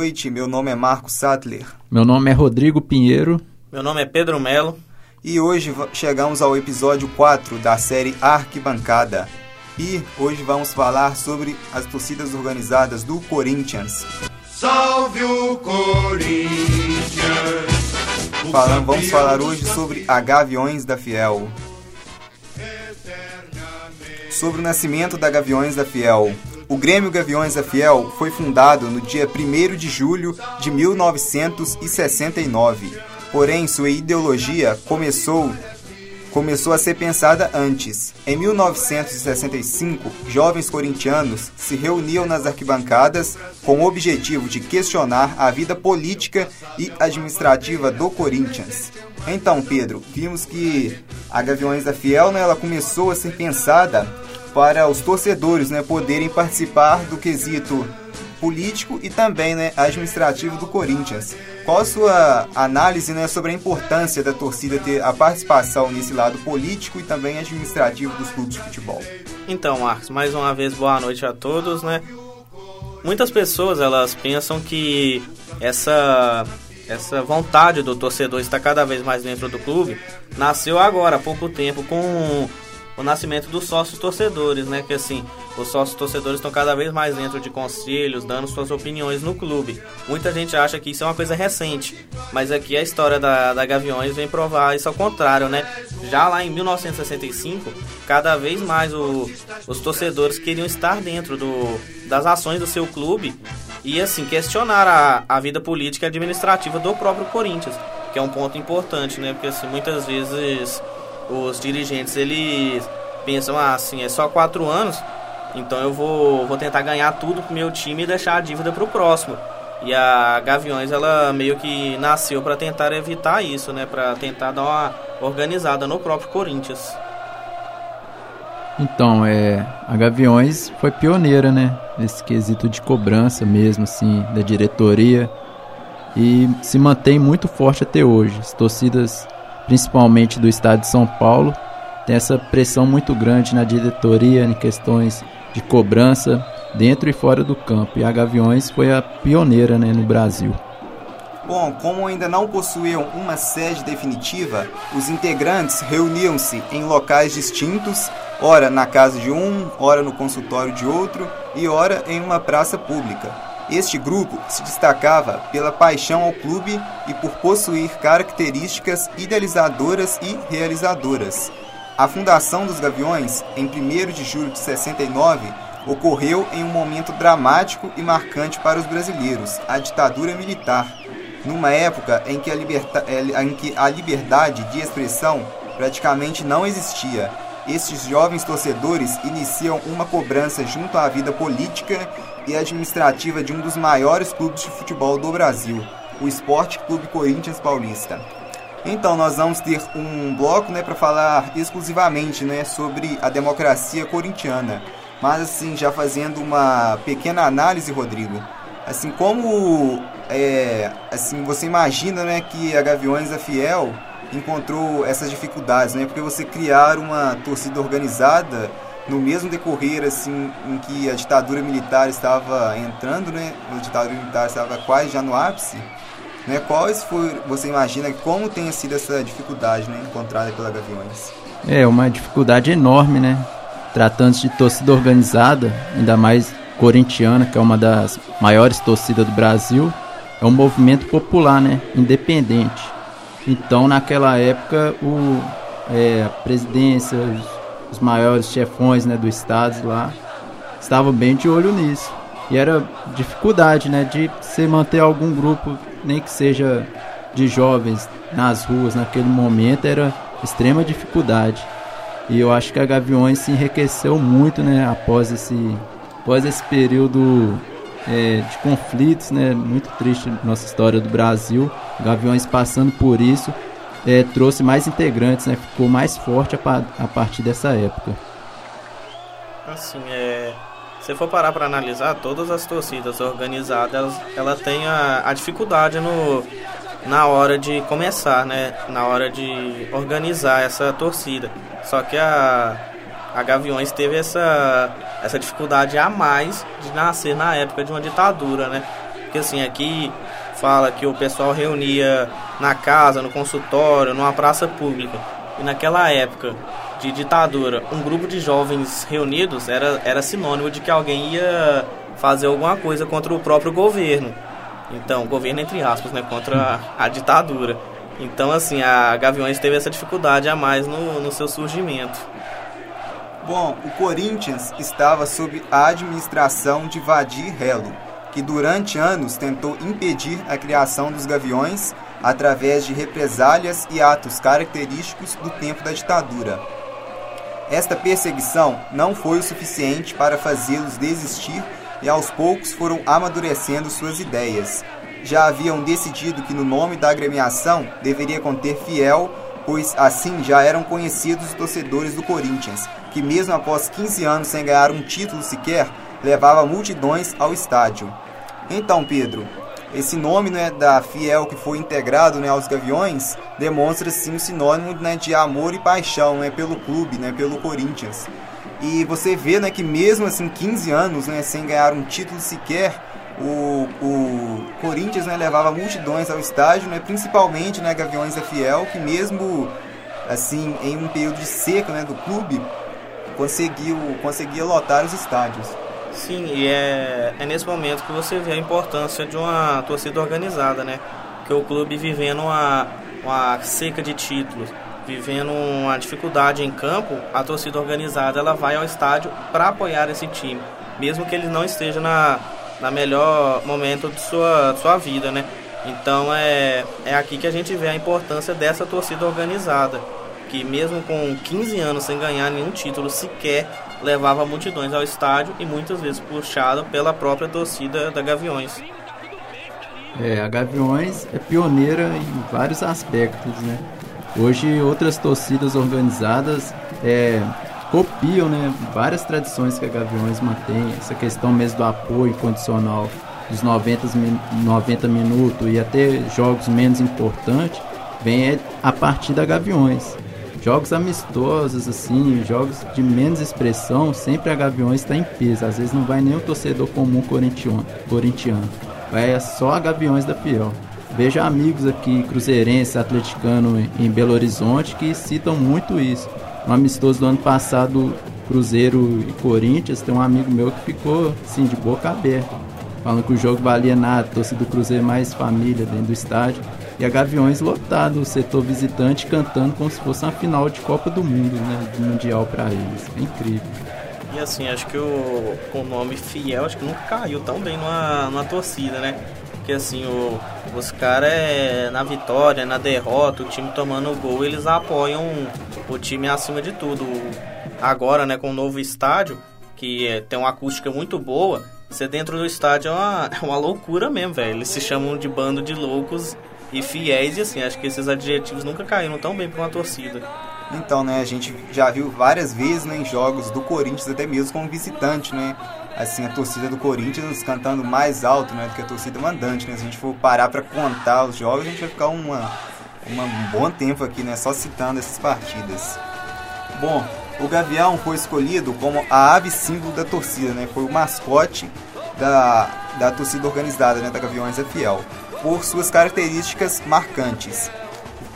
noite. Meu nome é Marcos Sattler. Meu nome é Rodrigo Pinheiro. Meu nome é Pedro Melo. E hoje chegamos ao episódio 4 da série Arquibancada. E hoje vamos falar sobre as torcidas organizadas do Corinthians. Salve o Corinthians! Falando, vamos falar hoje sobre a Gaviões da Fiel. Sobre o nascimento da Gaviões da Fiel. O Grêmio Gaviões da Fiel foi fundado no dia 1 de julho de 1969. Porém, sua ideologia começou começou a ser pensada antes. Em 1965, jovens corintianos se reuniam nas arquibancadas com o objetivo de questionar a vida política e administrativa do Corinthians. Então, Pedro, vimos que a Gaviões da Fiel né, ela começou a ser pensada para os torcedores né, poderem participar do quesito político e também né, administrativo do Corinthians. Qual a sua análise né, sobre a importância da torcida ter a participação nesse lado político e também administrativo dos clubes de futebol? Então, Marcos, mais uma vez boa noite a todos, né? Muitas pessoas elas pensam que essa essa vontade do torcedor estar cada vez mais dentro do clube nasceu agora, há pouco tempo, com o nascimento dos sócios torcedores, né? Que assim, os sócios torcedores estão cada vez mais dentro de conselhos, dando suas opiniões no clube. Muita gente acha que isso é uma coisa recente, mas aqui a história da, da Gaviões vem provar isso ao contrário, né? Já lá em 1965, cada vez mais o, os torcedores queriam estar dentro do, das ações do seu clube e assim questionar a, a vida política e administrativa do próprio Corinthians, que é um ponto importante, né? Porque assim, muitas vezes os dirigentes eles pensam ah, assim, é só quatro anos, então eu vou, vou tentar ganhar tudo pro meu time e deixar a dívida pro próximo. E a Gaviões ela meio que nasceu para tentar evitar isso, né, para tentar dar uma organizada no próprio Corinthians. Então, é, a Gaviões foi pioneira, né, nesse quesito de cobrança mesmo assim da diretoria e se mantém muito forte até hoje. As torcidas principalmente do estado de São Paulo, tem essa pressão muito grande na diretoria em questões de cobrança dentro e fora do campo. E a Gaviões foi a pioneira né, no Brasil. Bom, como ainda não possuíam uma sede definitiva, os integrantes reuniam-se em locais distintos, ora na casa de um, ora no consultório de outro e ora em uma praça pública. Este grupo se destacava pela paixão ao clube e por possuir características idealizadoras e realizadoras. A fundação dos Gaviões, em 1 de julho de 69, ocorreu em um momento dramático e marcante para os brasileiros, a ditadura militar, numa época em que a, liberta, em que a liberdade de expressão praticamente não existia estes jovens torcedores iniciam uma cobrança junto à vida política e administrativa de um dos maiores clubes de futebol do Brasil, o Esporte Clube Corinthians Paulista. Então nós vamos ter um bloco, né, para falar exclusivamente, né, sobre a democracia corintiana. Mas assim, já fazendo uma pequena análise, Rodrigo, assim como é, assim você imagina, né, que a Gaviões é fiel encontrou essas dificuldades, né? Porque você criar uma torcida organizada no mesmo decorrer assim em que a ditadura militar estava entrando, né? A ditadura militar estava quase já no ápice, né? Quais foi, você imagina como tenha sido essa dificuldade, né, encontrada pela Gaviões? É uma dificuldade enorme, né? Tratando-se de torcida organizada, ainda mais corintiana, que é uma das maiores torcidas do Brasil, é um movimento popular, né? Independente então, naquela época, o, é, a presidência, os, os, maiores chefões né, do estado lá, estavam bem de olho nisso. E era dificuldade né, de se manter algum grupo, nem que seja de jovens, nas ruas naquele momento, era extrema dificuldade. E eu acho que a Gaviões se enriqueceu muito né, após, esse, após esse período é, de conflitos, né? Muito triste nossa história do Brasil. Gaviões passando por isso é, trouxe mais integrantes, né? Ficou mais forte a, a partir dessa época. Assim, é, se for parar para analisar, todas as torcidas organizadas, ela tem a, a dificuldade no, na hora de começar, né? Na hora de organizar essa torcida. Só que a, a Gaviões teve essa, essa dificuldade a mais de nascer na época de uma ditadura, né? Porque assim, aqui fala que o pessoal reunia na casa, no consultório, numa praça pública. E naquela época de ditadura, um grupo de jovens reunidos era, era sinônimo de que alguém ia fazer alguma coisa contra o próprio governo. Então, governo entre aspas, né, contra a, a ditadura. Então, assim, a Gaviões teve essa dificuldade a mais no, no seu surgimento. Bom, o Corinthians estava sob a administração de Vadir Relo, que durante anos tentou impedir a criação dos Gaviões através de represálias e atos característicos do tempo da ditadura. Esta perseguição não foi o suficiente para fazê-los desistir e aos poucos foram amadurecendo suas ideias. Já haviam decidido que no nome da agremiação deveria conter fiel, pois assim já eram conhecidos os torcedores do Corinthians, que mesmo após 15 anos sem ganhar um título sequer, levava multidões ao estádio. Então, Pedro, esse nome né, da Fiel que foi integrado né, aos Gaviões demonstra sim o sinônimo né, de amor e paixão né, pelo clube, né, pelo Corinthians. E você vê né, que mesmo assim 15 anos né, sem ganhar um título sequer, o, o Corinthians né, levava multidões ao estádio, né, principalmente né, Gaviões da Fiel, que mesmo assim em um período de seca né, do clube, conseguiu, conseguia lotar os estádios. Sim, e é, é nesse momento que você vê a importância de uma torcida organizada, né? Que o clube vivendo uma, uma seca de títulos, vivendo uma dificuldade em campo, a torcida organizada ela vai ao estádio para apoiar esse time, mesmo que ele não esteja na, na melhor momento de sua, sua vida, né? Então é, é aqui que a gente vê a importância dessa torcida organizada, que mesmo com 15 anos sem ganhar nenhum título sequer, levava multidões ao estádio e muitas vezes puxado pela própria torcida da Gaviões. É, a Gaviões é pioneira em vários aspectos, né? Hoje outras torcidas organizadas é, copiam né, várias tradições que a Gaviões mantém, essa questão mesmo do apoio condicional dos 90, 90 minutos e até jogos menos importantes, vem a partir da Gaviões. Jogos amistosos, assim, jogos de menos expressão, sempre a Gaviões está em peso. Às vezes não vai nem o torcedor comum corintiano, vai só a Gaviões da Pior. Vejo amigos aqui, cruzeirense, atleticano em Belo Horizonte, que citam muito isso. No amistoso do ano passado, Cruzeiro e Corinthians, tem um amigo meu que ficou assim, de boca aberta, falando que o jogo valia nada, torcida do Cruzeiro mais família dentro do estádio. E a Gaviões lotado, o setor visitante cantando como se fosse uma final de Copa do Mundo, né? De Mundial para eles. É incrível. E assim, acho que o, o nome Fiel acho que nunca caiu tão bem numa, numa torcida, né? Porque assim, o, os caras é na vitória, na derrota, o time tomando gol, eles apoiam o time acima de tudo. Agora, né, com o novo estádio, que é, tem uma acústica muito boa, você dentro do estádio é uma, é uma loucura mesmo, velho. Eles se chamam de bando de loucos e fiéis, e assim, acho que esses adjetivos nunca caíram tão bem para uma torcida. Então, né, a gente já viu várias vezes né, em jogos do Corinthians, até mesmo como visitante, né? Assim, a torcida do Corinthians cantando mais alto né, do que a torcida mandante, né? Se a gente for parar para contar os jogos, a gente vai ficar uma, uma, um bom tempo aqui, né? Só citando essas partidas. Bom, o Gavião foi escolhido como a ave símbolo da torcida, né? Foi o mascote da, da torcida organizada, né? Da Gaviões é Fiel por suas características marcantes.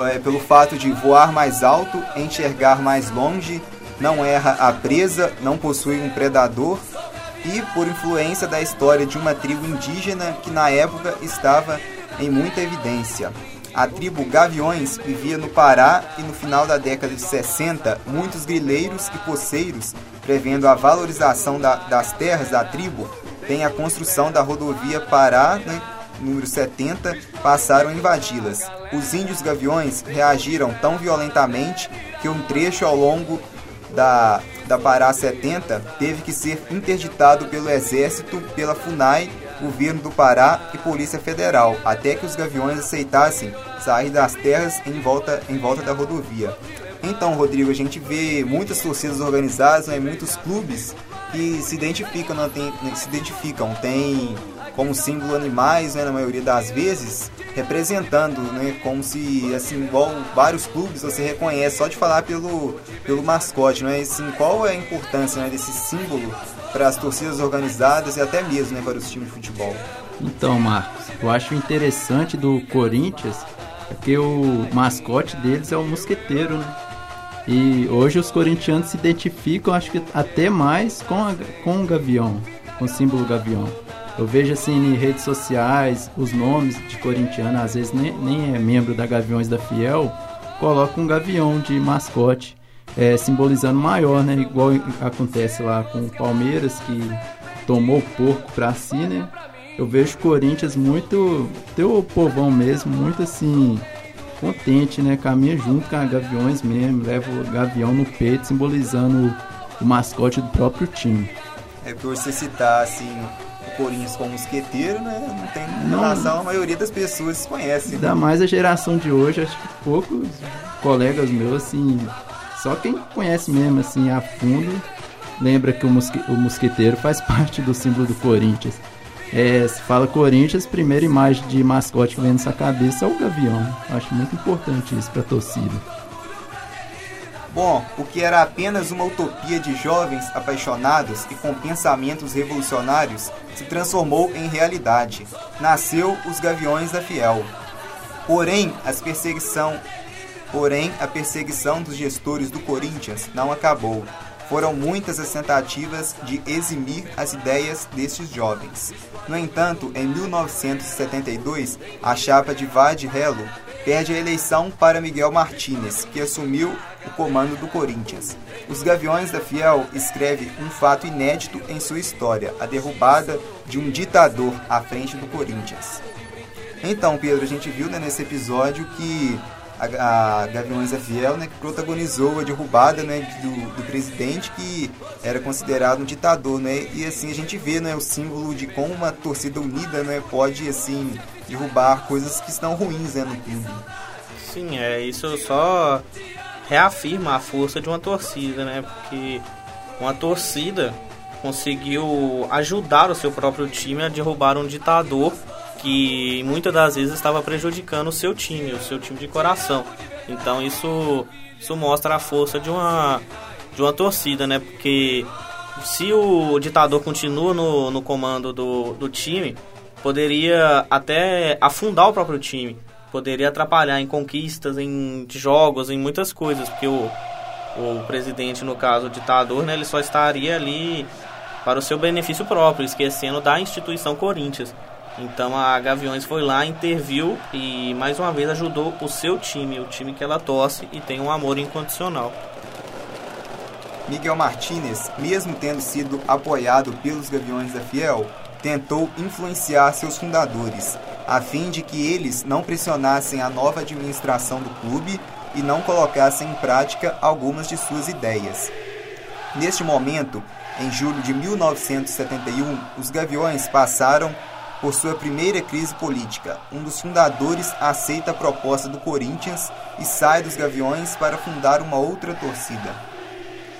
É, pelo fato de voar mais alto, enxergar mais longe, não erra a presa, não possui um predador e por influência da história de uma tribo indígena que na época estava em muita evidência. A tribo Gaviões vivia no Pará e no final da década de 60, muitos grileiros e poceiros, prevendo a valorização da, das terras da tribo, têm a construção da rodovia Pará né, número 70, passaram a invadi-las. Os índios gaviões reagiram tão violentamente que um trecho ao longo da, da Pará 70 teve que ser interditado pelo Exército, pela FUNAI, Governo do Pará e Polícia Federal, até que os gaviões aceitassem sair das terras em volta, em volta da rodovia. Então, Rodrigo, a gente vê muitas torcidas organizadas, né, muitos clubes que se identificam, não tem, se identificam, tem como símbolo animais, né, na maioria das vezes, representando, né, como se, assim, igual vários clubes você reconhece só de falar pelo, pelo mascote, né, assim, qual é a importância né, desse símbolo para as torcidas organizadas e até mesmo né, para os times de futebol? Então, Marcos, eu acho interessante do Corinthians é que o mascote deles é o mosqueteiro, né? E hoje os corintianos se identificam, acho que até mais com, a, com o gavião, com o símbolo gavião. Eu vejo assim em redes sociais os nomes de corintiano, às vezes nem, nem é membro da Gaviões da Fiel, coloca um gavião de mascote, é, simbolizando maior, né? Igual acontece lá com o Palmeiras, que tomou o porco pra si, né? Eu vejo o Corinthians muito, teu povão mesmo, muito assim, contente, né? Caminha junto com a Gaviões mesmo, leva o Gavião no peito, simbolizando o, o mascote do próprio time. É por você citar, assim, o Corinthians como mosqueteiro, né? Não tem não, relação, a maioria das pessoas conhece. Ainda mais a geração de hoje, acho que poucos colegas meus, assim, só quem conhece mesmo, assim, a fundo, lembra que o, mosque, o mosqueteiro faz parte do símbolo do Corinthians. É, se fala Corinthians, primeira imagem de mascote que vem na sua cabeça é o Gavião. Acho muito importante isso para a torcida. Bom, o que era apenas uma utopia de jovens apaixonados e com pensamentos revolucionários se transformou em realidade. Nasceu os Gaviões da Fiel. Porém, as perseguição, porém, a perseguição dos gestores do Corinthians não acabou. Foram muitas as tentativas de eximir as ideias destes jovens. No entanto, em 1972, a chapa de Vade Hello perde a eleição para Miguel Martínez, que assumiu o comando do Corinthians. Os Gaviões da Fiel escreve um fato inédito em sua história, a derrubada de um ditador à frente do Corinthians. Então, Pedro, a gente viu né, nesse episódio que a, a Gaviões é Fiel, né, protagonizou a derrubada né, do, do, presidente que era considerado um ditador, né, e assim a gente vê né, o símbolo de como uma torcida unida né, pode assim derrubar coisas que estão ruins né, no clube. Sim, é isso só reafirma a força de uma torcida, né, porque uma torcida conseguiu ajudar o seu próprio time a derrubar um ditador que muitas das vezes estava prejudicando o seu time, o seu time de coração. Então isso, isso mostra a força de uma, de uma torcida, né? Porque se o ditador continua no, no comando do, do time, poderia até afundar o próprio time, poderia atrapalhar em conquistas, em jogos, em muitas coisas, porque o, o presidente, no caso o ditador, né, ele só estaria ali para o seu benefício próprio, esquecendo da instituição Corinthians. Então a Gaviões foi lá, interviu e mais uma vez ajudou o seu time, o time que ela torce e tem um amor incondicional. Miguel Martinez, mesmo tendo sido apoiado pelos Gaviões da Fiel, tentou influenciar seus fundadores, a fim de que eles não pressionassem a nova administração do clube e não colocassem em prática algumas de suas ideias. Neste momento, em julho de 1971, os Gaviões passaram por sua primeira crise política. Um dos fundadores aceita a proposta do Corinthians e sai dos Gaviões para fundar uma outra torcida.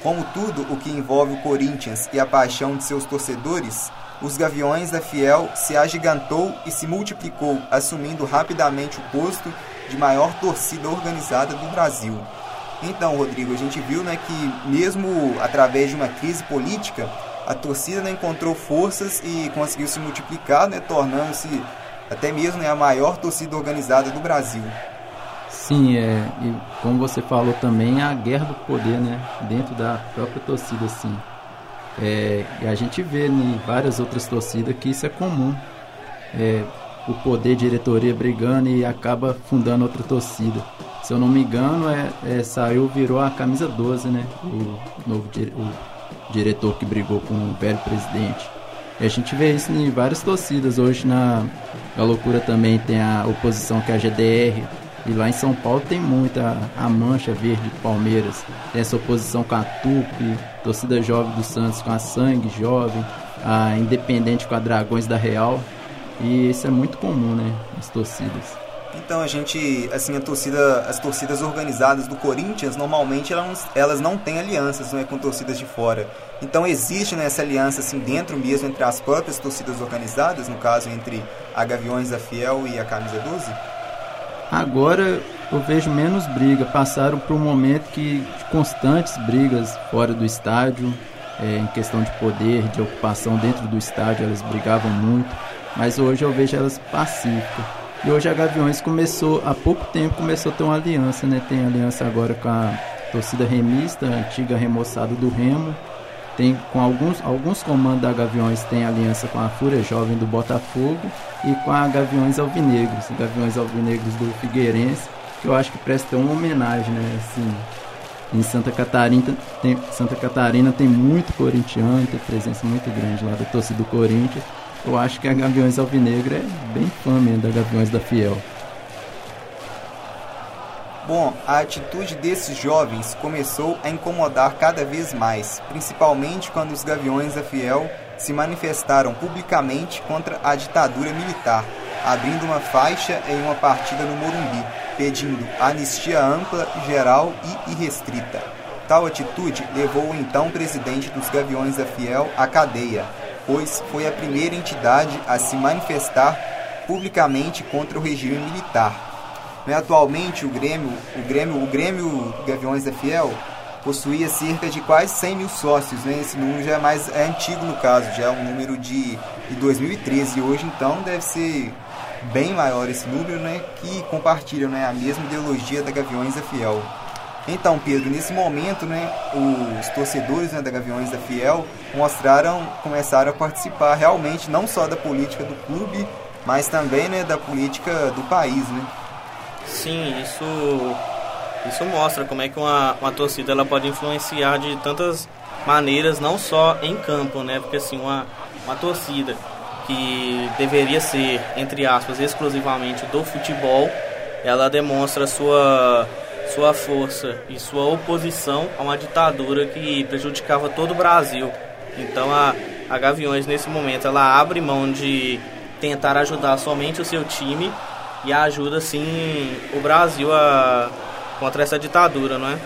Como tudo o que envolve o Corinthians e a paixão de seus torcedores, os Gaviões da Fiel se agigantou e se multiplicou, assumindo rapidamente o posto de maior torcida organizada do Brasil. Então, Rodrigo, a gente viu né, que mesmo através de uma crise política, a torcida né, encontrou forças e conseguiu se multiplicar, né, tornando-se até mesmo né, a maior torcida organizada do Brasil. Sim, é, e como você falou também, a guerra do poder, né, dentro da própria torcida, assim. É, e a gente vê em várias outras torcidas que isso é comum. É, o poder diretoria brigando e acaba fundando outra torcida. Se eu não me engano, é, é saiu, virou a camisa 12, né? O novo o diretor que brigou com o velho presidente. E a gente vê isso em várias torcidas. Hoje na, na loucura também tem a oposição que é a GDR. E lá em São Paulo tem muita a Mancha Verde do Palmeiras. Tem essa oposição com a Tupi, torcida jovem do Santos com a Sangue Jovem, a Independente com a Dragões da Real. E isso é muito comum, né? Nas torcidas. Então a gente, assim, a torcida, as torcidas organizadas do Corinthians normalmente elas, elas não têm alianças não é, com torcidas de fora. Então existe né, essa aliança assim dentro mesmo entre as próprias torcidas organizadas, no caso entre a Gaviões da Fiel e a Camisa 12? Agora eu vejo menos briga, passaram por um momento que de constantes brigas fora do estádio, é, em questão de poder, de ocupação dentro do estádio, elas brigavam muito mas hoje eu vejo elas pacíficas. E hoje a Gaviões começou, há pouco tempo, começou a ter uma aliança, né? Tem aliança agora com a torcida remista, a antiga remoçada do Remo. Tem com alguns, alguns comandos da Gaviões tem aliança com a Fúria Jovem do Botafogo e com a Gaviões Alvinegros, Gaviões Alvinegros do Figueirense, que eu acho que presta uma homenagem, né? Assim, em Santa Catarina tem, Santa Catarina tem muito corintiano, tem presença muito grande lá da torcida do Corinthians eu acho que a Gaviões Alvinegra é bem fã mesmo da Gaviões da Fiel. Bom, a atitude desses jovens começou a incomodar cada vez mais, principalmente quando os Gaviões da Fiel se manifestaram publicamente contra a ditadura militar, abrindo uma faixa em uma partida no Morumbi, pedindo anistia ampla, geral e irrestrita. Tal atitude levou o então presidente dos Gaviões da Fiel à cadeia, pois foi a primeira entidade a se manifestar publicamente contra o regime militar. Atualmente, o Grêmio, o Grêmio, o Grêmio Gaviões da Fiel possuía cerca de quase 100 mil sócios. Né? Esse número já é mais é antigo no caso, já é um número de, de 2013. E hoje, então, deve ser bem maior esse número, né? que compartilham né, a mesma ideologia da Gaviões da Fiel. Então, Pedro, nesse momento, né, os torcedores né, da Gaviões da Fiel mostraram, começaram a participar realmente não só da política do clube, mas também né, da política do país, né? Sim, isso, isso mostra como é que uma, uma torcida ela pode influenciar de tantas maneiras, não só em campo, né? Porque assim, uma, uma torcida que deveria ser, entre aspas, exclusivamente do futebol, ela demonstra sua sua força e sua oposição a uma ditadura que prejudicava todo o Brasil. Então a, a Gaviões nesse momento ela abre mão de tentar ajudar somente o seu time e ajuda sim o Brasil a contra essa ditadura, não é?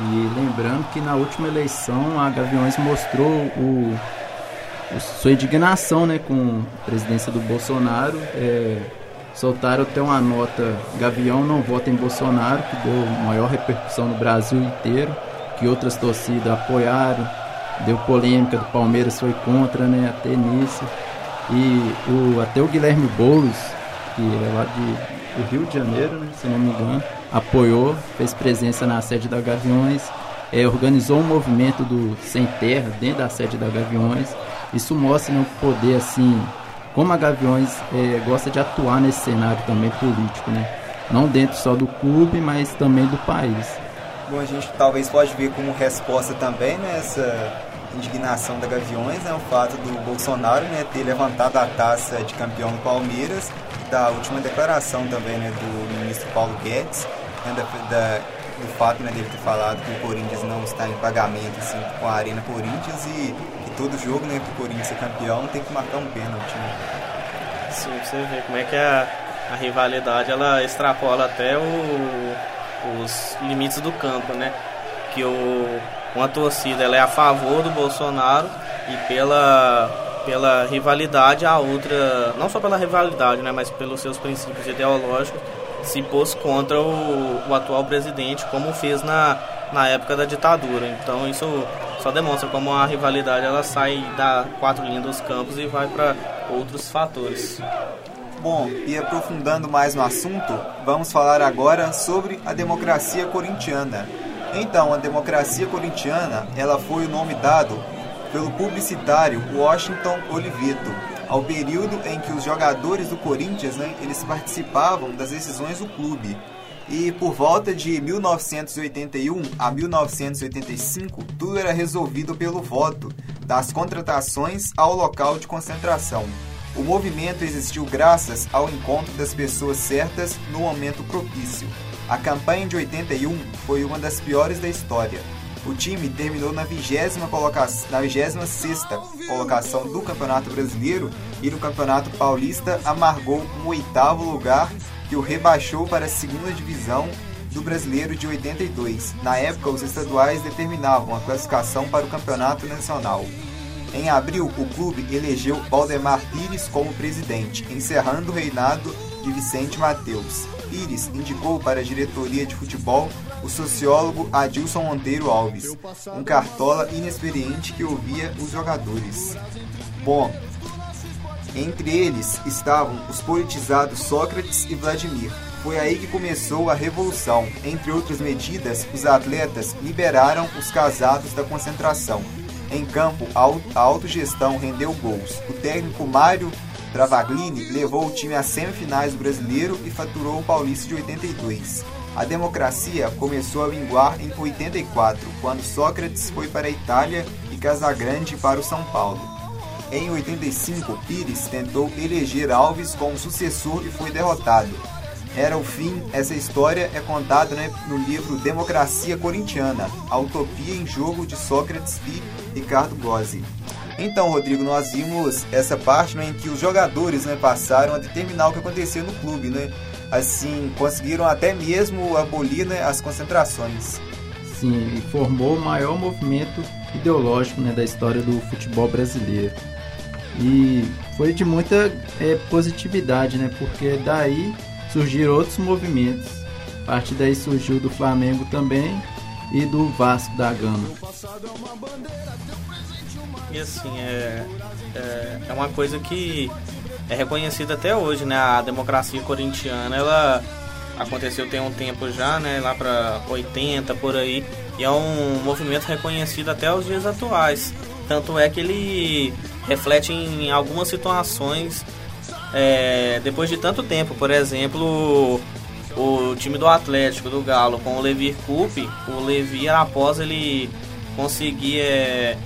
E lembrando que na última eleição a Gaviões mostrou o, o sua indignação né, com a presidência do Bolsonaro. É, soltaram até uma nota Gavião não vota em Bolsonaro, que deu maior repercussão no Brasil inteiro, que outras torcidas apoiaram, deu polêmica do Palmeiras foi contra, né, até nisso. E o, até o Guilherme Boulos, que é lá de, do Rio de Janeiro, né, se não me engano, apoiou, fez presença na sede da Gaviões, é, organizou um movimento do Sem Terra dentro da sede da Gaviões. Isso mostra o poder assim como a Gaviões é, gosta de atuar nesse cenário também político, né? Não dentro só do clube, mas também do país. Bom, a gente talvez pode ver como resposta também nessa né, indignação da Gaviões, né, o fato do Bolsonaro né, ter levantado a taça de campeão do Palmeiras, da última declaração também né, do ministro Paulo Guedes, né, da, da, do fato né, dele ter falado que o Corinthians não está em pagamento assim, com a Arena Corinthians e todo jogo, né, pro Corinthians ser campeão, tem que marcar um pênalti. Né? Sim, você vê como é que a, a rivalidade ela extrapola até o, os limites do campo, né? Que o, uma torcida ela é a favor do Bolsonaro e pela, pela rivalidade a outra, não só pela rivalidade, né, mas pelos seus princípios ideológicos, se pôs contra o, o atual presidente, como fez na, na época da ditadura. Então isso só demonstra como a rivalidade ela sai da quatro linhas dos campos e vai para outros fatores. Bom, e aprofundando mais no assunto, vamos falar agora sobre a democracia corintiana. Então, a democracia corintiana, ela foi o nome dado pelo publicitário Washington Oliveto, ao período em que os jogadores do Corinthians, né, eles participavam das decisões do clube e por volta de 1981 a 1985, tudo era resolvido pelo voto, das contratações ao local de concentração. O movimento existiu graças ao encontro das pessoas certas no momento propício. A campanha de 81 foi uma das piores da história. O time terminou na 20 colocação, 26 colocação do Campeonato Brasileiro e no Campeonato Paulista amargou um oitavo lugar que o rebaixou para a segunda divisão do Brasileiro de 82. Na época, os estaduais determinavam a classificação para o Campeonato Nacional. Em abril, o clube elegeu Valdemar Pires como presidente, encerrando o reinado de Vicente Mateus. Pires indicou para a diretoria de futebol o sociólogo Adilson Monteiro Alves, um cartola inexperiente que ouvia os jogadores. Bom, Entre eles estavam os politizados Sócrates e Vladimir. Foi aí que começou a revolução. Entre outras medidas, os atletas liberaram os casados da concentração. Em campo, a autogestão rendeu gols. O técnico Mário Travaglini levou o time às semifinais do Brasileiro e faturou o Paulista de 82. A democracia começou a minguar em 84, quando Sócrates foi para a Itália e Casagrande para o São Paulo. Em 85, Pires tentou eleger Alves como sucessor e foi derrotado. Era o fim, essa história é contada né, no livro Democracia Corintiana, a utopia em jogo de Sócrates e Ricardo Gozzi. Então, Rodrigo, nós vimos essa parte né, em que os jogadores né, passaram a determinar o que acontecia no clube, né? Assim, conseguiram até mesmo abolir né, as concentrações. Sim, ele formou o maior movimento ideológico né, da história do futebol brasileiro. E foi de muita é, positividade, né? Porque daí surgiram outros movimentos. A partir daí surgiu do Flamengo também e do Vasco da Gama. E assim, é, é, é uma coisa que é reconhecida até hoje, né? A democracia corintiana, ela aconteceu tem um tempo já, né? Lá para 80 por aí, e é um movimento reconhecido até os dias atuais. Tanto é que ele reflete em algumas situações é, depois de tanto tempo. Por exemplo, o time do Atlético, do Galo, com o Levi Coupe, o Levi, após ele conseguir é,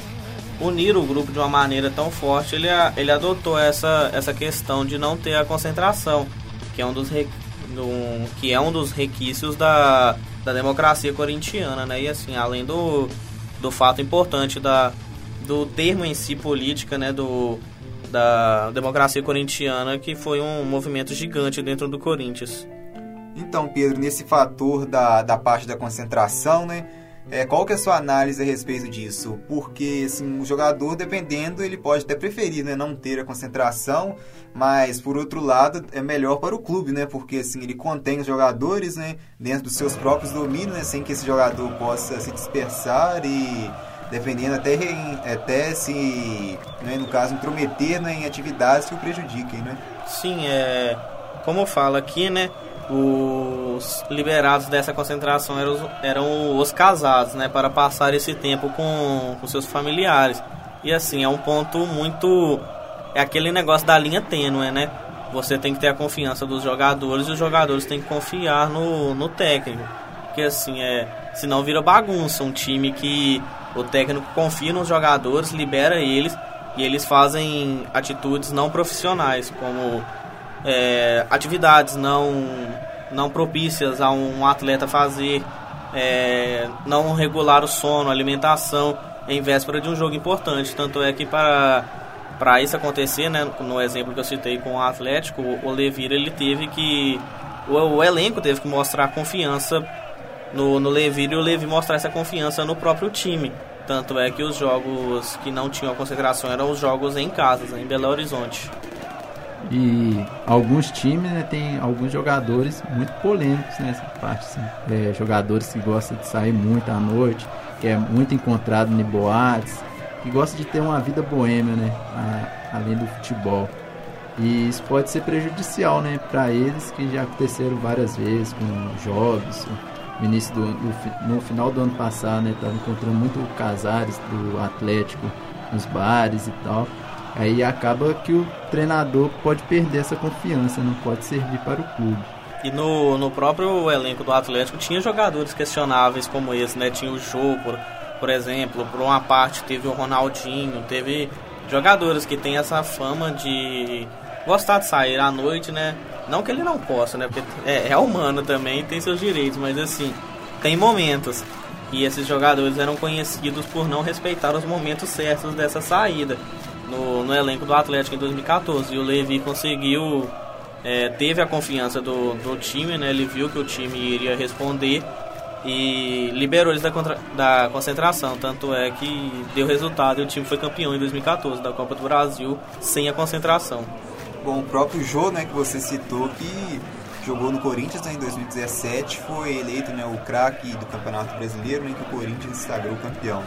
unir o grupo de uma maneira tão forte, ele, ele adotou essa, essa questão de não ter a concentração, que é um dos, re, que é um dos requisitos da, da democracia corintiana, né? E assim, além do, do fato importante da, do termo em si política, né? Do, da democracia corintiana, que foi um movimento gigante dentro do Corinthians. Então, Pedro, nesse fator da, da parte da concentração, né? É, qual que é a sua análise a respeito disso? Porque assim, o jogador, dependendo, ele pode até preferir né, não ter a concentração, mas por outro lado é melhor para o clube, né? Porque assim, ele contém os jogadores né, dentro dos seus próprios domínios, né, sem que esse jogador possa se dispersar e dependendo até, até se, né, no caso, intrometer né, em atividades que o prejudiquem, né? Sim, é, como fala aqui, né? Os liberados dessa concentração eram os, eram os casados, né, para passar esse tempo com, com seus familiares. E assim, é um ponto muito. É aquele negócio da linha tênue, né? Você tem que ter a confiança dos jogadores e os jogadores têm que confiar no, no técnico. Porque assim, é. Senão vira bagunça. Um time que o técnico confia nos jogadores, libera eles e eles fazem atitudes não profissionais, como é, atividades não, não propícias a um atleta fazer, é, não regular o sono, alimentação em véspera de um jogo importante. Tanto é que para, para isso acontecer, né, no exemplo que eu citei com o Atlético, o Levir ele teve que. O, o elenco teve que mostrar confiança no, no Levir e o Levi mostrar essa confiança no próprio time. Tanto é que os jogos que não tinham concentração eram os jogos em casas, em Belo Horizonte. E alguns times né, tem alguns jogadores muito polêmicos nessa parte. Assim. É, jogadores que gostam de sair muito à noite, que é muito encontrado em boates, que gostam de ter uma vida boêmia, né, a, além do futebol. E isso pode ser prejudicial né, para eles, que já aconteceram várias vezes com jogos. No início do no final do ano passado, né, estava encontrando muito casares do Atlético nos bares e tal. Aí acaba que o treinador pode perder essa confiança, não pode servir para o clube. E no, no próprio elenco do Atlético tinha jogadores questionáveis como esse, né? Tinha o Jô, por, por exemplo, por uma parte teve o Ronaldinho, teve jogadores que têm essa fama de gostar de sair à noite, né? Não que ele não possa, né? Porque é, é humano também, tem seus direitos, mas assim, tem momentos. E esses jogadores eram conhecidos por não respeitar os momentos certos dessa saída no, no elenco do Atlético em 2014. E o Levi conseguiu, é, teve a confiança do, do time, né? Ele viu que o time iria responder e liberou eles da, contra, da concentração. Tanto é que deu resultado e o time foi campeão em 2014 da Copa do Brasil sem a concentração. Bom, o próprio Jô, né, que você citou, que jogou no Corinthians né, em 2017, foi eleito né, o craque do Campeonato Brasileiro, em que o Corinthians sagrou campeão.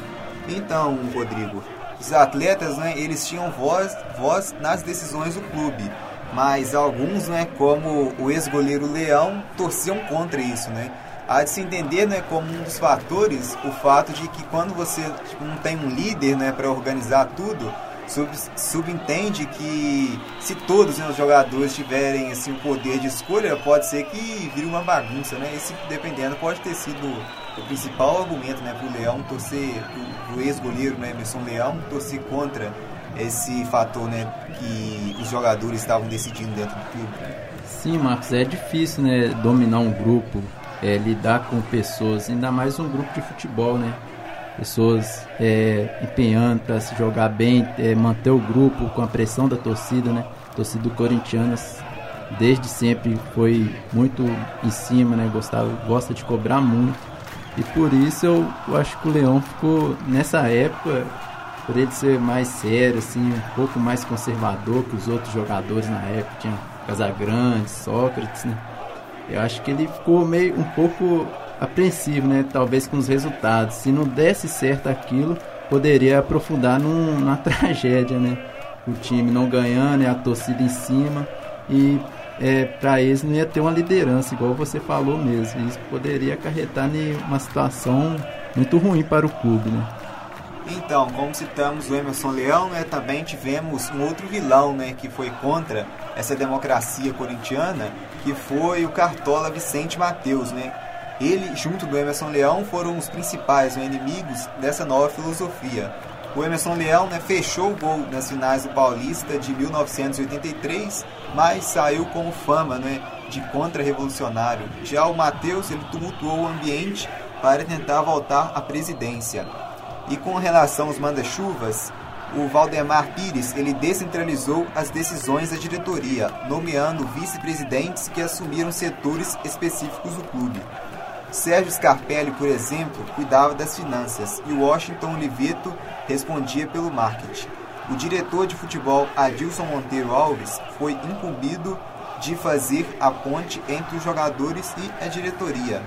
Então, Rodrigo, os atletas, né, eles tinham voz, voz nas decisões do clube. Mas alguns, né, como o ex-goleiro Leão, torciam contra isso, né? Há de se entender, né, como um dos fatores o fato de que quando você tipo, não tem um líder, né, para organizar tudo, sub, subentende que se todos né, os jogadores tiverem assim o poder de escolha, pode ser que vire uma bagunça, né? Esse dependendo pode ter sido o principal argumento, né, para o Leão torcer, o ex-goleiro, né, Emerson Leão torcer contra esse fator, né, que os jogadores estavam decidindo dentro do clube. Sim, Marcos, é difícil, né, dominar um grupo, é, lidar com pessoas, ainda mais um grupo de futebol, né? Pessoas é, empenhando para se jogar bem, é, manter o grupo com a pressão da torcida, né? A torcida do Corinthians desde sempre foi muito em cima, né? Gostava, gosta de cobrar muito. E por isso eu, eu acho que o Leão ficou nessa época por ele ser mais sério, assim, um pouco mais conservador que os outros jogadores na época, tinha Casagrande, Sócrates, né? Eu acho que ele ficou meio um pouco apreensivo, né? Talvez com os resultados. Se não desse certo aquilo, poderia aprofundar num, numa tragédia, né? O time não ganhando, e a torcida em cima e é, para eles não ia ter uma liderança, igual você falou mesmo. Isso poderia acarretar em uma situação muito ruim para o clube, né? Então, como citamos o Emerson Leão, né, também tivemos um outro vilão né, que foi contra essa democracia corintiana, que foi o Cartola Vicente Mateus. Né? Ele, junto do Emerson Leão, foram os principais né, inimigos dessa nova filosofia. O Emerson Leão né, fechou o gol nas finais do Paulista de 1983, mas saiu com fama né, de contra-revolucionário. Já o Mateus ele tumultuou o ambiente para tentar voltar à presidência. E com relação aos manda-chuvas, o Valdemar Pires ele descentralizou as decisões da diretoria, nomeando vice-presidentes que assumiram setores específicos do clube. Sérgio Scarpelli, por exemplo, cuidava das finanças e Washington Oliveto respondia pelo marketing. O diretor de futebol Adilson Monteiro Alves foi incumbido de fazer a ponte entre os jogadores e a diretoria.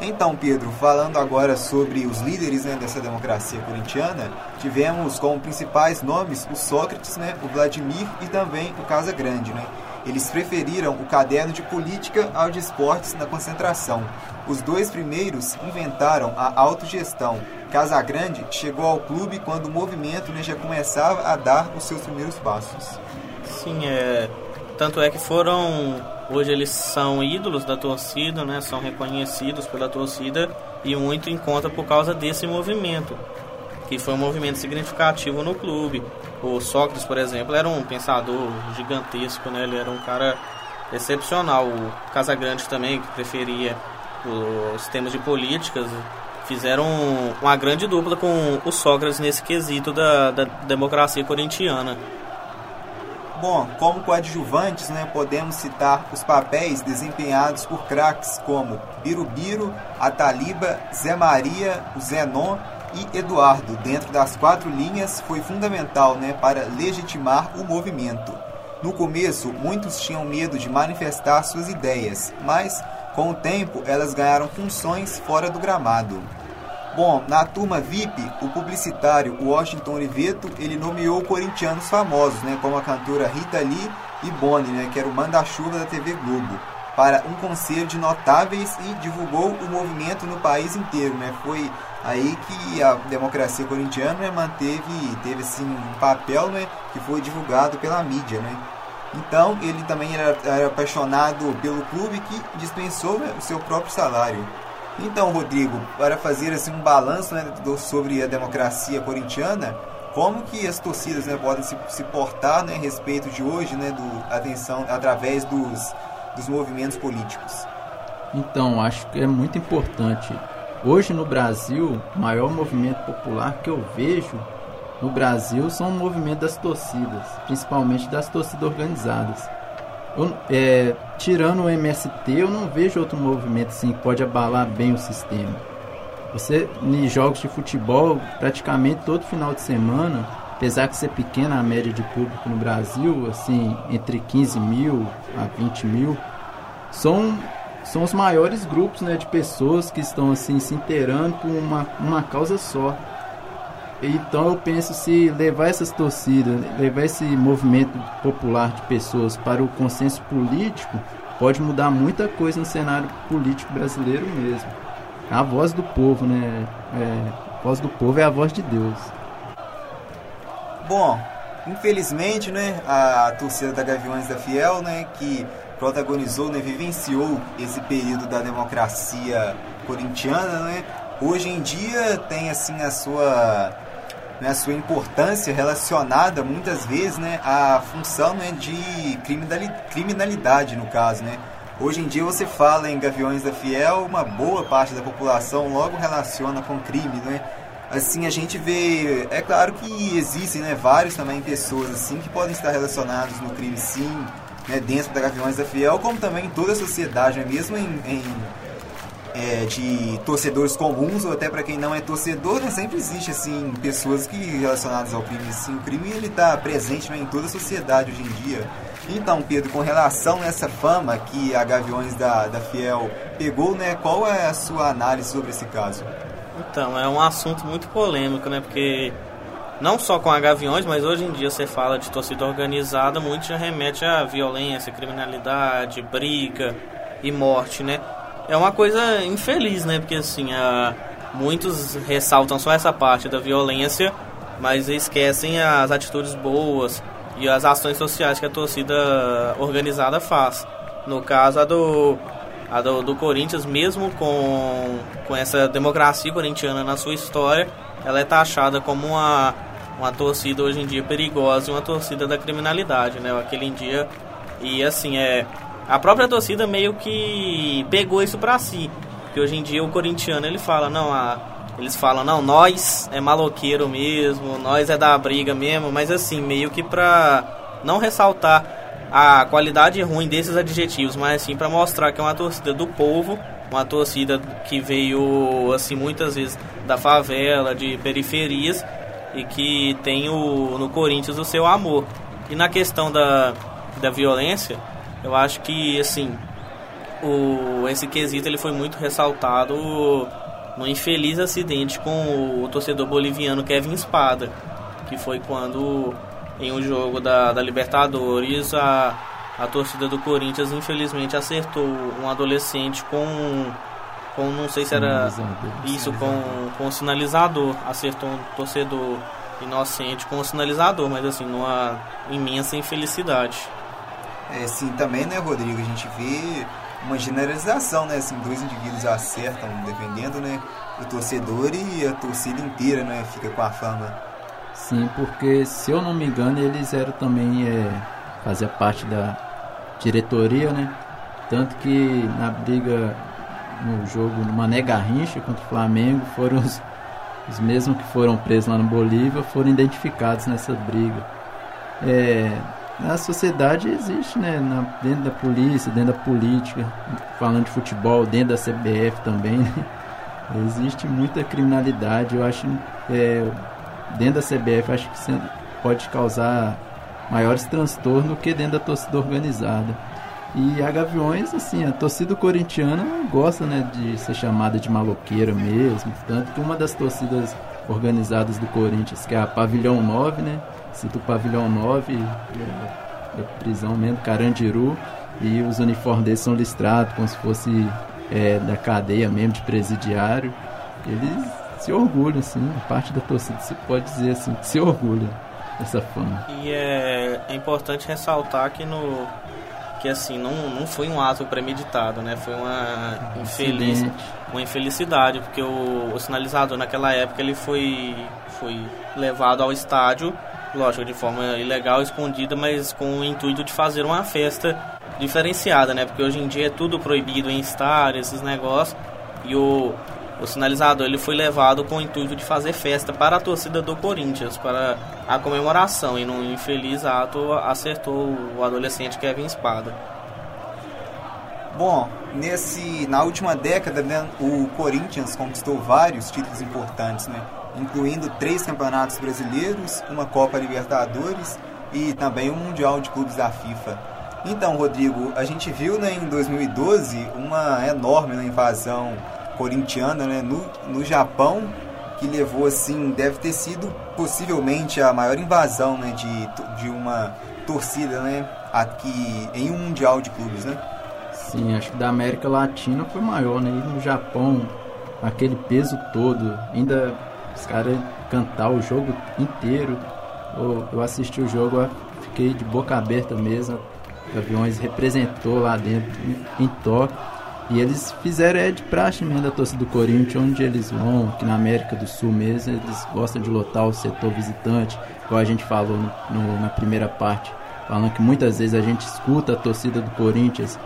Então, Pedro, falando agora sobre os líderes né, dessa democracia corintiana, tivemos como principais nomes o Sócrates, né, o Vladimir e também o Casa Grande. Né? Eles preferiram o caderno de política ao de esportes na concentração. Os dois primeiros inventaram a autogestão. Casagrande chegou ao clube quando o movimento né, já começava a dar os seus primeiros passos. Sim, é, tanto é que foram. Hoje eles são ídolos da torcida, né? São reconhecidos pela torcida e muito em conta por causa desse movimento, que foi um movimento significativo no clube. O Sócrates, por exemplo, era um pensador gigantesco, né? Ele era um cara excepcional. O Casagrande também, que preferia os temas de políticas, fizeram uma grande dupla com o Sócrates nesse quesito da, da democracia corintiana. Bom, como coadjuvantes, né, podemos citar os papéis desempenhados por craques como Birubiru, Ataliba, Zé Maria, o Zenon e Eduardo. Dentro das quatro linhas, foi fundamental né, para legitimar o movimento. No começo, muitos tinham medo de manifestar suas ideias, mas com o tempo elas ganharam funções fora do gramado. Bom, na turma VIP, o publicitário Washington Oliveto, ele nomeou corintianos famosos, né, como a cantora Rita Lee e Bonnie, né, que era o manda-chuva da TV Globo, para um conselho de notáveis e divulgou o movimento no país inteiro, né? Foi aí que a democracia corintiana né, manteve, teve assim um papel, né, que foi divulgado pela mídia, né? Então, ele também era, era apaixonado pelo clube que dispensou né, o seu próprio salário. Então, Rodrigo, para fazer assim um balanço né, do, sobre a democracia corintiana, como que as torcidas né, podem se, se portar né, a respeito de hoje, né, do atenção através dos, dos movimentos políticos? Então, acho que é muito importante. Hoje no Brasil, o maior movimento popular que eu vejo no Brasil são o movimento das torcidas, principalmente das torcidas organizadas. Eu, é, tirando o MST, eu não vejo outro movimento assim que pode abalar bem o sistema. Você, em jogos de futebol, praticamente todo final de semana, apesar de ser pequena a média de público no Brasil, assim, entre 15 mil a 20 mil, são, são os maiores grupos né, de pessoas que estão assim se inteirando por uma, uma causa só. Então eu penso se levar essas torcidas, levar esse movimento popular de pessoas para o consenso político, pode mudar muita coisa no cenário político brasileiro mesmo. A voz do povo, né? É, a voz do povo é a voz de Deus. Bom, infelizmente, né, a torcida da Gaviões da Fiel, né, que protagonizou, né, vivenciou esse período da democracia corintiana, né, hoje em dia tem assim a sua né, a sua importância relacionada muitas vezes né, à função né, de criminalidade no caso, né? Hoje em dia você fala em Gaviões da Fiel, uma boa parte da população logo relaciona com crime, né? Assim, a gente vê, é claro que existem, né, vários também pessoas assim que podem estar relacionados no crime sim, né, dentro da Gaviões da Fiel, como também em toda a sociedade, né, mesmo em, em é, de torcedores comuns ou até para quem não é torcedor, né, sempre existe assim pessoas que relacionadas ao crime. Assim, o crime ele está presente né, em toda a sociedade hoje em dia. Então, Pedro, com relação a essa fama que a Gaviões da, da Fiel pegou, né, qual é a sua análise sobre esse caso? Então, é um assunto muito polêmico, né, porque não só com a Gaviões, mas hoje em dia você fala de torcida organizada, muito já remete a violência, criminalidade, briga e morte, né? é uma coisa infeliz, né? Porque assim, a, muitos ressaltam só essa parte da violência, mas esquecem as atitudes boas e as ações sociais que a torcida organizada faz. No caso, a do, a do, do Corinthians, mesmo com, com essa democracia corintiana na sua história, ela é taxada como uma, uma torcida hoje em dia perigosa e uma torcida da criminalidade, né? Aquele dia. E assim, é a própria torcida meio que pegou isso pra si. Que hoje em dia o corintiano ele fala, não, a, eles falam, não, nós é maloqueiro mesmo, nós é da briga mesmo, mas assim, meio que pra não ressaltar a qualidade ruim desses adjetivos, mas assim para mostrar que é uma torcida do povo, uma torcida que veio assim muitas vezes da favela, de periferias e que tem o, no Corinthians o seu amor. E na questão da, da violência, eu acho que, assim, o, esse quesito ele foi muito ressaltado no infeliz acidente com o torcedor boliviano Kevin Espada, que foi quando, em um jogo da, da Libertadores, a, a torcida do Corinthians infelizmente acertou um adolescente com com não sei se era isso com com o sinalizador acertou um torcedor inocente com o sinalizador mas assim numa imensa infelicidade é, sim, também, né, Rodrigo? A gente vê uma generalização, né? Assim, dois indivíduos acertam defendendo, né? O torcedor e a torcida inteira, né? Fica com a fama. Sim, porque se eu não me engano, eles eram também é, fazia parte da diretoria, né? Tanto que na briga no jogo no Mané Garrincha contra o Flamengo foram os, os mesmos que foram presos lá no Bolívia foram identificados nessa briga. É, na sociedade existe, né? Na, dentro da polícia, dentro da política, falando de futebol, dentro da CBF também, né? existe muita criminalidade. Eu acho, é, dentro da CBF, acho que pode causar maiores transtornos do que dentro da torcida organizada. E a Gaviões, assim, a torcida corintiana gosta, né, de ser chamada de maloqueira mesmo, tanto que uma das torcidas organizadas do Corinthians, que é a Pavilhão 9, né, Cito o pavilhão 9 da prisão mesmo, Carandiru, e os uniformes deles são listrados como se fosse é, da cadeia mesmo, de presidiário. Eles se orgulham, assim, parte da torcida se pode dizer assim, se orgulha dessa fama. E é, é importante ressaltar que no que assim não, não foi um ato premeditado, né? Foi uma infeliz, uma infelicidade, porque o, o sinalizador naquela época ele foi foi levado ao estádio lógico, de forma ilegal, escondida, mas com o intuito de fazer uma festa diferenciada, né? Porque hoje em dia é tudo proibido em estar, esses negócios. E o, o sinalizador ele foi levado com o intuito de fazer festa para a torcida do Corinthians, para a comemoração. E num infeliz ato acertou o adolescente Kevin Espada. Bom, nesse, na última década, né, o Corinthians conquistou vários títulos importantes, né? incluindo três campeonatos brasileiros, uma Copa Libertadores e também um Mundial de Clubes da FIFA. Então, Rodrigo, a gente viu né, em 2012 uma enorme né, invasão corintiana né, no, no Japão, que levou assim, deve ter sido possivelmente a maior invasão, né, de, de uma torcida, né, aqui em um mundial de clubes, né? Sim, acho que da América Latina foi maior, né? E no Japão, aquele peso todo, ainda os caras cantar o jogo inteiro. Eu, eu assisti o jogo, fiquei de boca aberta mesmo. Aviões representou lá dentro, em, em Tóquio. E eles fizeram é de praxe mesmo da torcida do Corinthians, onde eles vão, aqui na América do Sul mesmo, eles gostam de lotar o setor visitante, igual a gente falou no, no, na primeira parte, falando que muitas vezes a gente escuta a torcida do Corinthians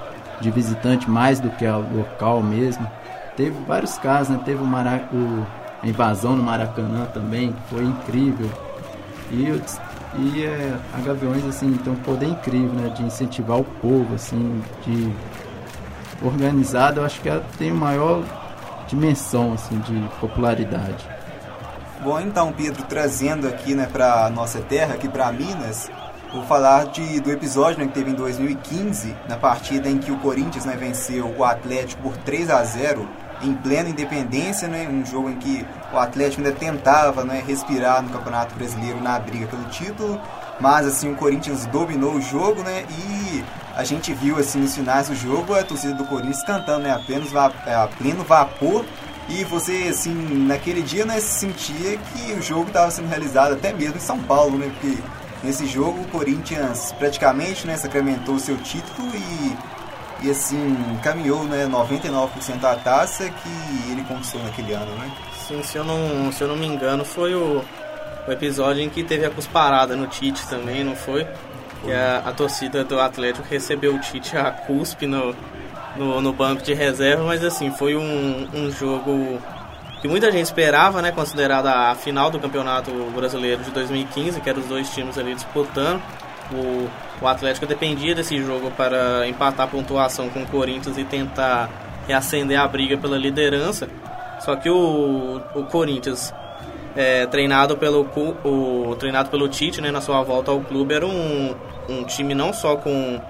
de visitante mais do que a local mesmo. Teve vários casos, né? Teve o, Marac... o... a invasão no Maracanã também, que foi incrível. E, e é, a Gaviões assim, tem um poder incrível, né? De incentivar o povo, assim, de organizado, eu acho que ela tem maior dimensão assim de popularidade. Bom, então Pedro, trazendo aqui, né, para nossa terra, aqui para Minas, vou falar de, do episódio né, que teve em 2015, na partida em que o Corinthians né, venceu o Atlético por 3 a 0 em plena independência, né, um jogo em que o Atlético ainda tentava né, respirar no Campeonato Brasileiro na briga pelo título, mas assim o Corinthians dominou o jogo, né, e a gente viu assim nos finais do jogo a torcida do Corinthians cantando né, apenas é, a pleno vapor e você assim naquele dia né, sentia que o jogo estava sendo realizado até mesmo em São Paulo, né, porque nesse jogo o Corinthians praticamente né, sacramentou seu título e e assim caminhou né 99% da taça que ele conquistou naquele ano, né? Sim, se eu não, se eu não me engano, foi o, o episódio em que teve a cusparada no Tite também, não foi? Que a, a, torcida do Atlético recebeu o Tite a cuspe no, no, no, banco de reserva, mas assim, foi um, um jogo que muita gente esperava, né, considerada a final do Campeonato Brasileiro de 2015, que eram os dois times ali disputando. O, o Atlético dependia desse jogo para empatar a pontuação com o Corinthians e tentar reacender a briga pela liderança. Só que o, o Corinthians, é, treinado, pelo, o, treinado pelo Tite né, na sua volta ao clube, era um, um time não só com,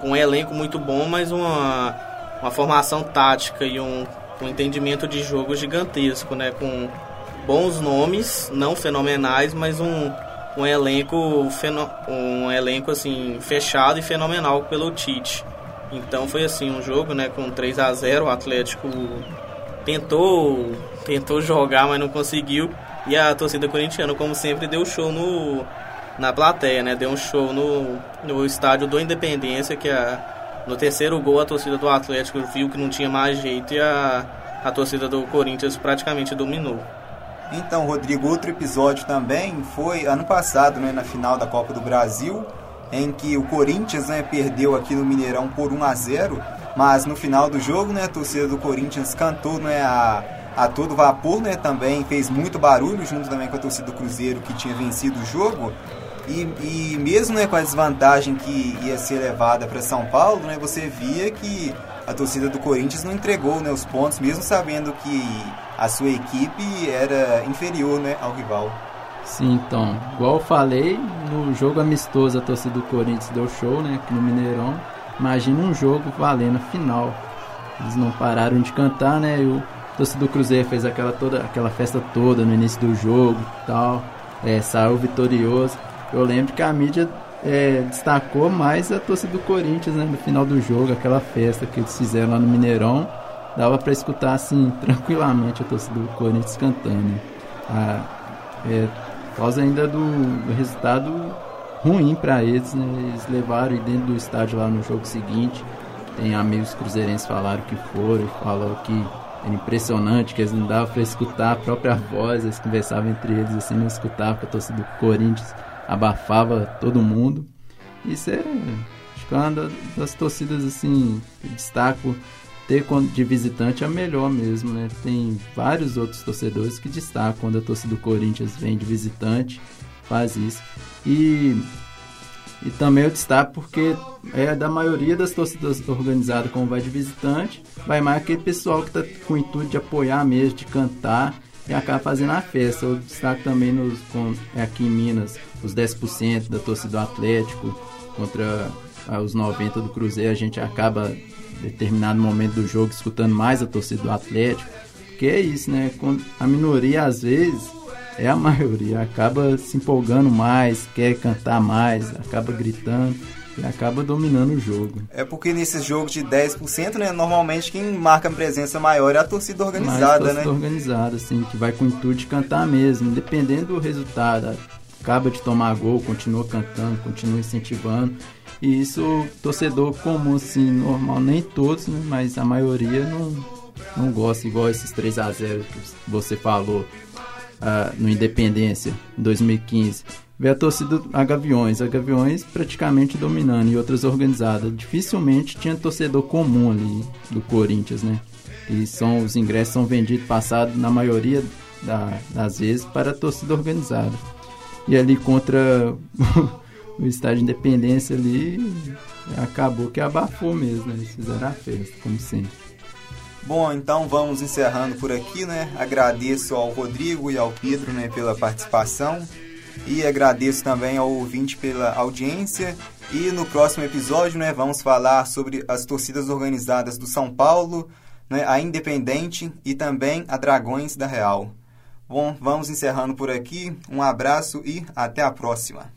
com um elenco muito bom, mas uma, uma formação tática e um, um entendimento de jogo gigantesco, né? Com bons nomes, não fenomenais, mas um, um elenco um elenco assim fechado e fenomenal pelo Tite. Então foi assim um jogo, né, com 3 a 0, o Atlético tentou tentou jogar, mas não conseguiu. E a torcida corintiana, como sempre, deu show no na plateia, né? Deu um show no, no estádio do Independência, que a, no terceiro gol a torcida do Atlético viu que não tinha mais jeito e a, a torcida do Corinthians praticamente dominou. Então, Rodrigo, outro episódio também foi ano passado, né, na final da Copa do Brasil, em que o Corinthians né, perdeu aqui no Mineirão por 1 a 0 mas no final do jogo, né, a torcida do Corinthians cantou né, a, a todo vapor, né, também fez muito barulho, junto também com a torcida do Cruzeiro que tinha vencido o jogo. E, e mesmo né, com a desvantagem que ia ser levada para São Paulo, né, você via que a torcida do Corinthians não entregou né, os pontos, mesmo sabendo que a sua equipe era inferior né, ao rival. Sim, então, igual eu falei, no jogo amistoso a torcida do Corinthians deu show, né, aqui no Mineirão. Imagina um jogo valendo a final. Eles não pararam de cantar, né, e o torcedor do Cruzeiro fez aquela, toda, aquela festa toda no início do jogo tal. É, saiu vitorioso. Eu lembro que a mídia é, destacou mais a torcida do Corinthians né, no final do jogo, aquela festa que eles fizeram lá no Mineirão. Dava para escutar assim tranquilamente a torcida do Corinthians cantando. A, é, causa ainda do, do resultado ruim para eles, né? eles levaram dentro do estádio lá no jogo seguinte. Tem amigos cruzeirenses falaram que foram, falou que era impressionante, que eles não davam para escutar a própria voz, eles conversavam entre eles assim, não escutavam a torcida do Corinthians abafava todo mundo. Isso é, acho que é uma das torcidas assim, destaco ter de visitante é a melhor mesmo, né? Tem vários outros torcedores que destacam quando a torcida do Corinthians vem de visitante, faz isso. E e também eu destaco porque é da maioria das torcidas organizadas como vai de visitante, vai mais aquele pessoal que está com o intuito de apoiar mesmo, de cantar e acaba fazendo a festa. Eu destaco também nos, com, é aqui em Minas os 10% da torcida do Atlético contra ah, os 90% do Cruzeiro. A gente acaba, em determinado momento do jogo, escutando mais a torcida do Atlético, porque é isso, né? A minoria às vezes é a maioria, acaba se empolgando mais, quer cantar mais, acaba gritando e acaba dominando o jogo. É porque nesses jogos de 10%, né, normalmente quem marca presença maior é a torcida organizada, Mais torcida né? organizada, assim, que vai com o intuito de cantar mesmo, independente do resultado. Acaba de tomar gol, continua cantando, continua incentivando. E isso, torcedor comum, assim, normal, nem todos, né, mas a maioria não, não gosta, igual esses 3 a 0 que você falou uh, no Independência, em 2015 vê a torcida a Gaviões, a Gaviões praticamente dominando e outras organizadas. Dificilmente tinha torcedor comum ali do Corinthians, né? E são os ingressos são vendidos passados na maioria da, das vezes para a torcida organizada. E ali contra o estádio Independência ali acabou que abafou mesmo, né? Fizeram a festa, como sempre. Bom, então vamos encerrando por aqui, né? Agradeço ao Rodrigo e ao Pedro, né, pela participação. E agradeço também ao ouvinte pela audiência. E no próximo episódio, né, vamos falar sobre as torcidas organizadas do São Paulo, né, a Independente e também a Dragões da Real. Bom, vamos encerrando por aqui. Um abraço e até a próxima.